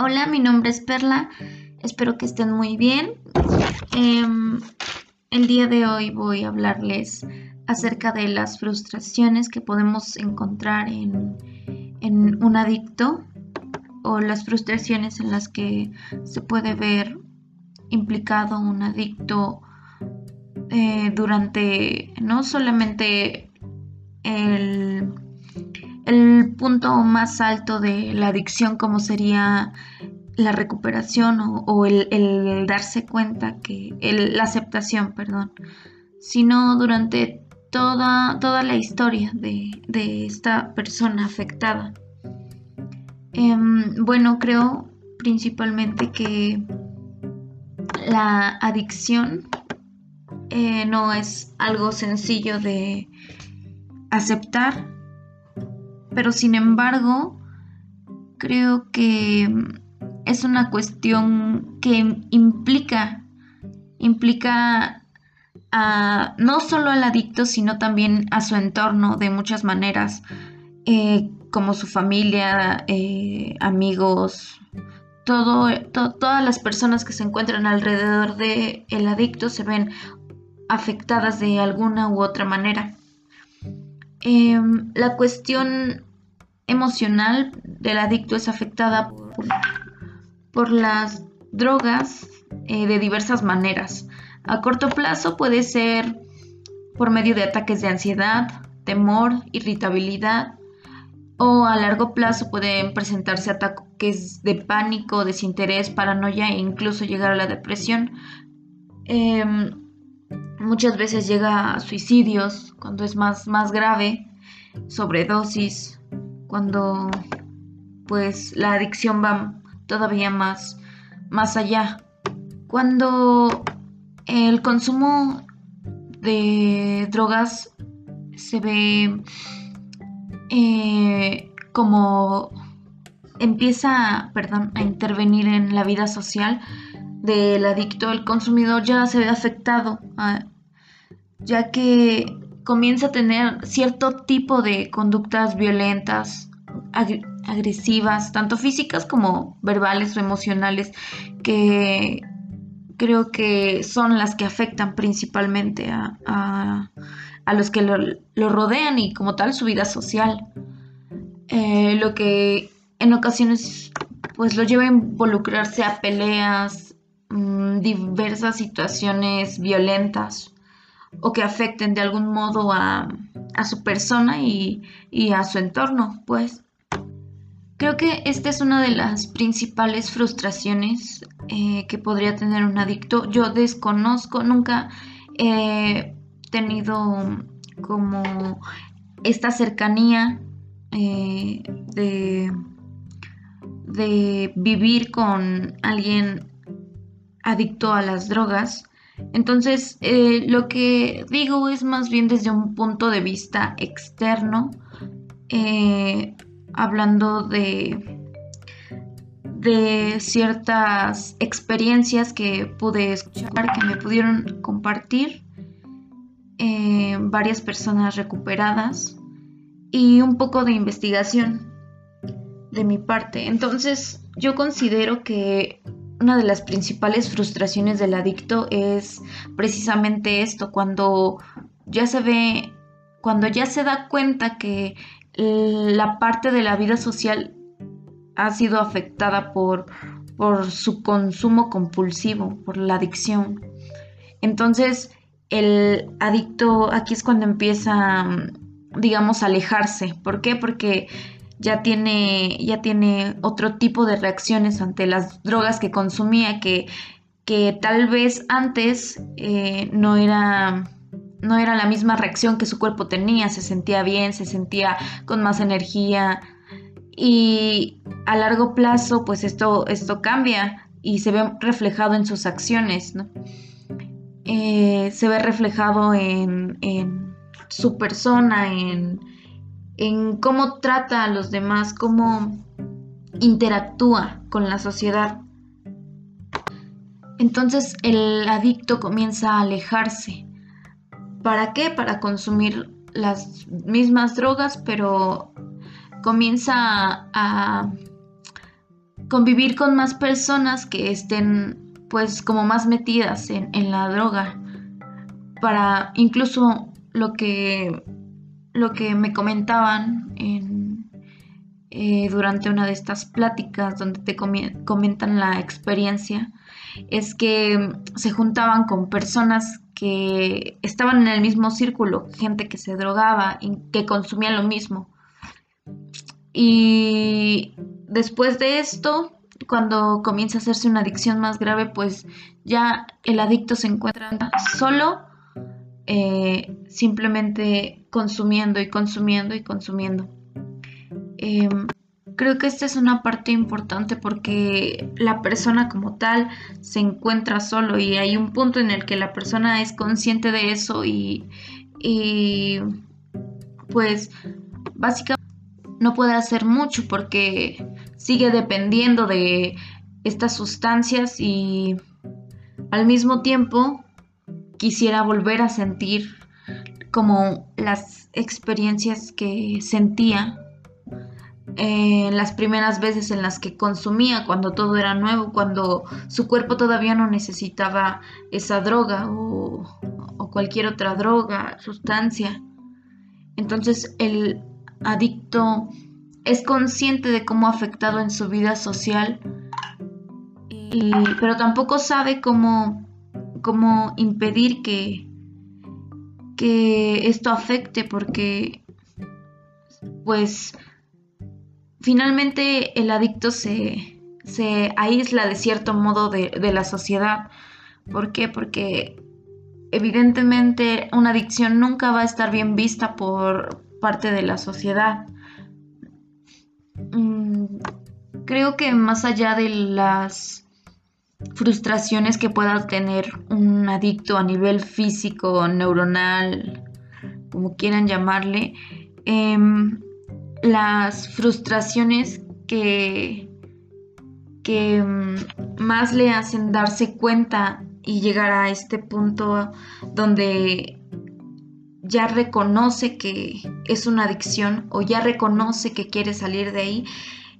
Hola, mi nombre es Perla. Espero que estén muy bien. Em, el día de hoy voy a hablarles acerca de las frustraciones que podemos encontrar en, un adicto o las frustraciones en las que se puede ver implicado un adicto eh, durante no solamente el el punto más alto de la adicción como sería la recuperación o, el, darse cuenta que la aceptación, perdón, sino durante toda, toda la historia de, esta persona afectada. Em, bueno, creo principalmente que la adicción eh, no es algo sencillo de aceptar pero sin embargo creo que es una cuestión que implica, implica no solo al adicto, sino también a su entorno de muchas maneras, eh, como su familia, eh, amigos, todas las personas que se encuentran alrededor del el adicto se ven afectadas de alguna u otra manera. Em, la cuestión emocional del adicto es afectada por, las drogas eh, de diversas maneras. A corto plazo puede ser por medio de ataques de ansiedad, temor, irritabilidad, o a largo plazo pueden presentarse ataques de pánico, desinterés, paranoia e incluso llegar a la depresión. Em, muchas veces llega a suicidios cuando es más, más grave, sobredosis, cuando pues la adicción va todavía más, más allá. Cuando el consumo de drogas se ve eh, como empieza perdón, a intervenir en la vida social del adicto, el consumidor ya se ve afectado, ah, ya que comienza a tener cierto tipo de conductas violentas, agresivas, tanto físicas como verbales o emocionales, que creo que son las que afectan principalmente a, los que lo, rodean y como tal su vida social. Eh, lo que en ocasiones pues lo lleva a involucrarse a peleas, mm, diversas situaciones violentas o que afecten de algún modo a, su persona y, a su entorno, pues. Creo que esta es una de las principales frustraciones eh, que podría tener un adicto. Yo desconozco, nunca he tenido como esta cercanía eh, de, de vivir con alguien adicto a las drogas. Entonces, eh, lo que digo es más bien desde un punto de vista externo, eh, hablando de, de ciertas experiencias que pude escuchar, que me pudieron compartir eh, varias personas recuperadas y un poco de investigación de mi parte. Entonces, yo considero que una de las principales frustraciones del adicto es precisamente esto, cuando ya se ve, cuando ya se da cuenta que la parte de la vida social ha sido afectada por, por su consumo compulsivo, por la adicción. Entonces, el adicto aquí es cuando empieza, digamos, a alejarse. ¿Por qué? Porque ya tiene, ya tiene otro tipo de reacciones ante las drogas que consumía que, que tal vez antes eh, no era no era la misma reacción que su cuerpo tenía, se sentía bien, se sentía con más energía. Y a largo plazo pues esto, esto cambia y se ve reflejado en sus acciones, eh, se ve reflejado en, en su persona, en, en cómo trata a los demás, cómo interactúa con la sociedad. Entonces el adicto comienza a alejarse. ¿Para qué? Para consumir las mismas drogas, pero comienza a, convivir con más personas que estén pues como más metidas en, la droga para incluso lo que lo que me comentaban en, eh, durante una de estas pláticas donde te comentan la experiencia es que se juntaban con personas que estaban en el mismo círculo, gente que se drogaba y que consumía lo mismo. Y después de esto, cuando comienza a hacerse una adicción más grave, pues ya el adicto se encuentra solo, eh, simplemente consumiendo y consumiendo y consumiendo. Em, creo que esta es una parte importante porque la persona como tal se encuentra solo y hay un punto en el que la persona es consciente de eso y, y pues básicamente no puede hacer mucho porque sigue dependiendo de estas sustancias y al mismo tiempo quisiera volver a sentir como las experiencias que sentía en las primeras veces en las que consumía, cuando todo era nuevo, cuando su cuerpo todavía no necesitaba esa droga o, o cualquier otra droga, sustancia. Entonces el adicto es consciente de cómo ha afectado en su vida social, pero tampoco sabe cómo, cómo impedir que, que esto afecte porque pues finalmente el adicto se, se aísla de cierto modo de, de, la sociedad. ¿Por qué? Porque evidentemente una adicción nunca va a estar bien vista por parte de la sociedad. Mm, creo que más allá de las frustraciones que pueda tener un adicto a nivel físico, neuronal, como quieran llamarle, em, las frustraciones que, que mm, más le hacen darse cuenta y llegar a este punto donde ya reconoce que es una adicción o ya reconoce que quiere salir de ahí,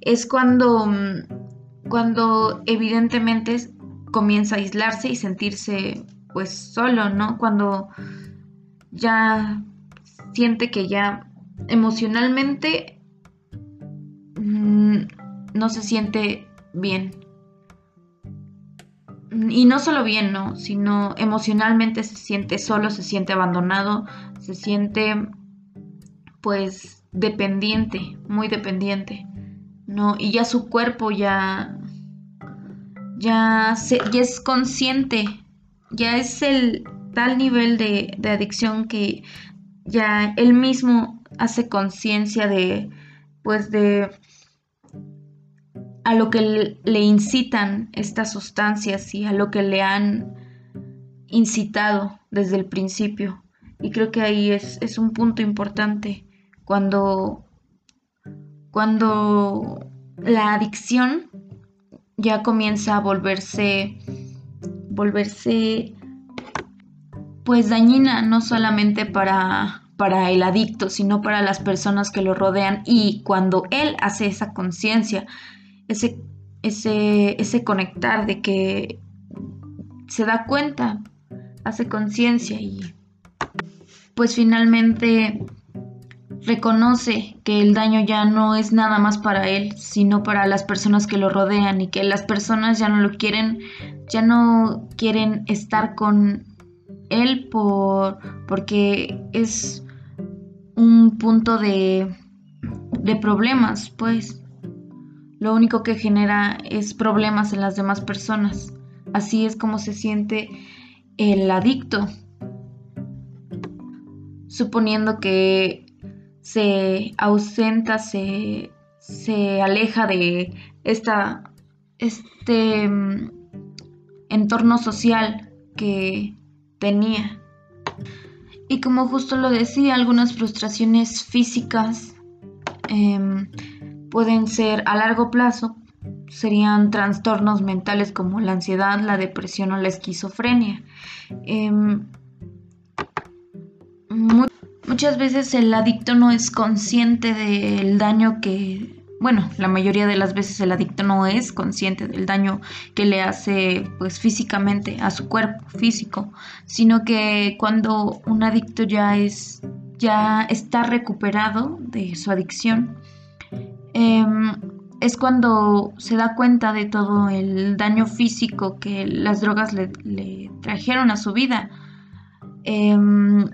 es cuando, mm, cuando evidentemente comienza a aislarse y sentirse pues solo, ¿no? Cuando ya siente que ya emocionalmente mm, no se siente bien. Y no solo bien, ¿no? Sino emocionalmente se siente solo, se siente abandonado, se siente pues dependiente, muy dependiente, ¿no? Y ya su cuerpo ya, ya, se, es consciente, ya es el tal nivel de, de adicción que ya él mismo hace conciencia de, pues de a lo que le incitan estas sustancias y a lo que le han incitado desde el principio. Y creo que ahí es, un punto importante cuando, cuando la adicción ya comienza a volverse, volverse pues dañina, no solamente para, para el adicto, sino para las personas que lo rodean. Y cuando él hace esa conciencia, ese, ese, ese conectar de que se da cuenta, hace conciencia y pues finalmente reconoce que el daño ya no es nada más para él, sino para las personas que lo rodean y que las personas ya no lo quieren, ya no quieren estar con él por porque es un punto de de problemas, pues lo único que genera es problemas en las demás personas. Así es como se siente el adicto suponiendo que se ausenta, se, aleja de esta, este mm, entorno social que tenía. Y como justo lo decía, algunas frustraciones físicas em, pueden ser a largo plazo, serían trastornos mentales como la ansiedad, la depresión o la esquizofrenia. Em, muchas veces el adicto no es consciente del daño que, bueno, la mayoría de las veces el adicto no es consciente del daño que le hace pues físicamente a su cuerpo físico, sino que cuando un adicto ya es ya está recuperado de su adicción, em, es cuando se da cuenta de todo el daño físico que las drogas le, trajeron a su vida. Em,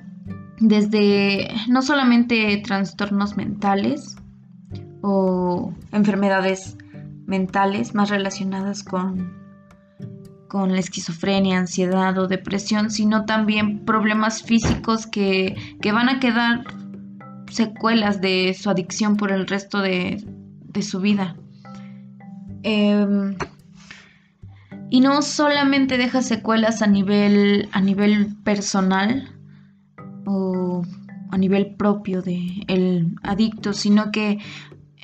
desde no solamente trastornos mentales o enfermedades mentales más relacionadas con, con la esquizofrenia, ansiedad o depresión, sino también problemas físicos que, van a quedar secuelas de su adicción por el resto de, su vida. Em, y no solamente deja secuelas a nivel, a nivel personal, o a nivel propio del el adicto, sino que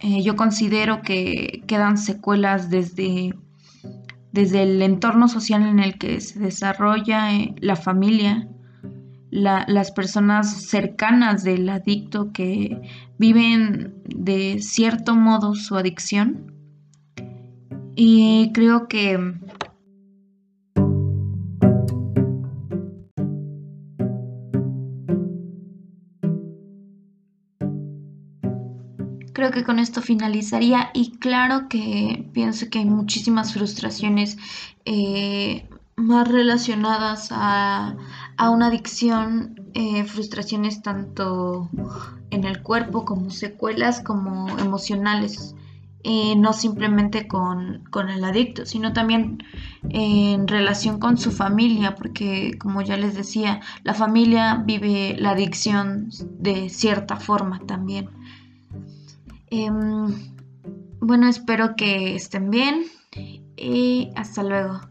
eh, yo considero que quedan secuelas desde, desde el entorno social en el que se desarrolla eh, la familia, las personas cercanas del adicto que viven de cierto modo su adicción. Y creo que Creo que con esto finalizaría y claro que pienso que hay muchísimas frustraciones eh, más relacionadas a, una adicción, eh, frustraciones tanto en el cuerpo como secuelas como emocionales. Eh, no simplemente con, con, el adicto, sino también en relación con su familia, porque como ya les decía, la familia vive la adicción de cierta forma también. Em, bueno, espero que estén bien y hasta luego.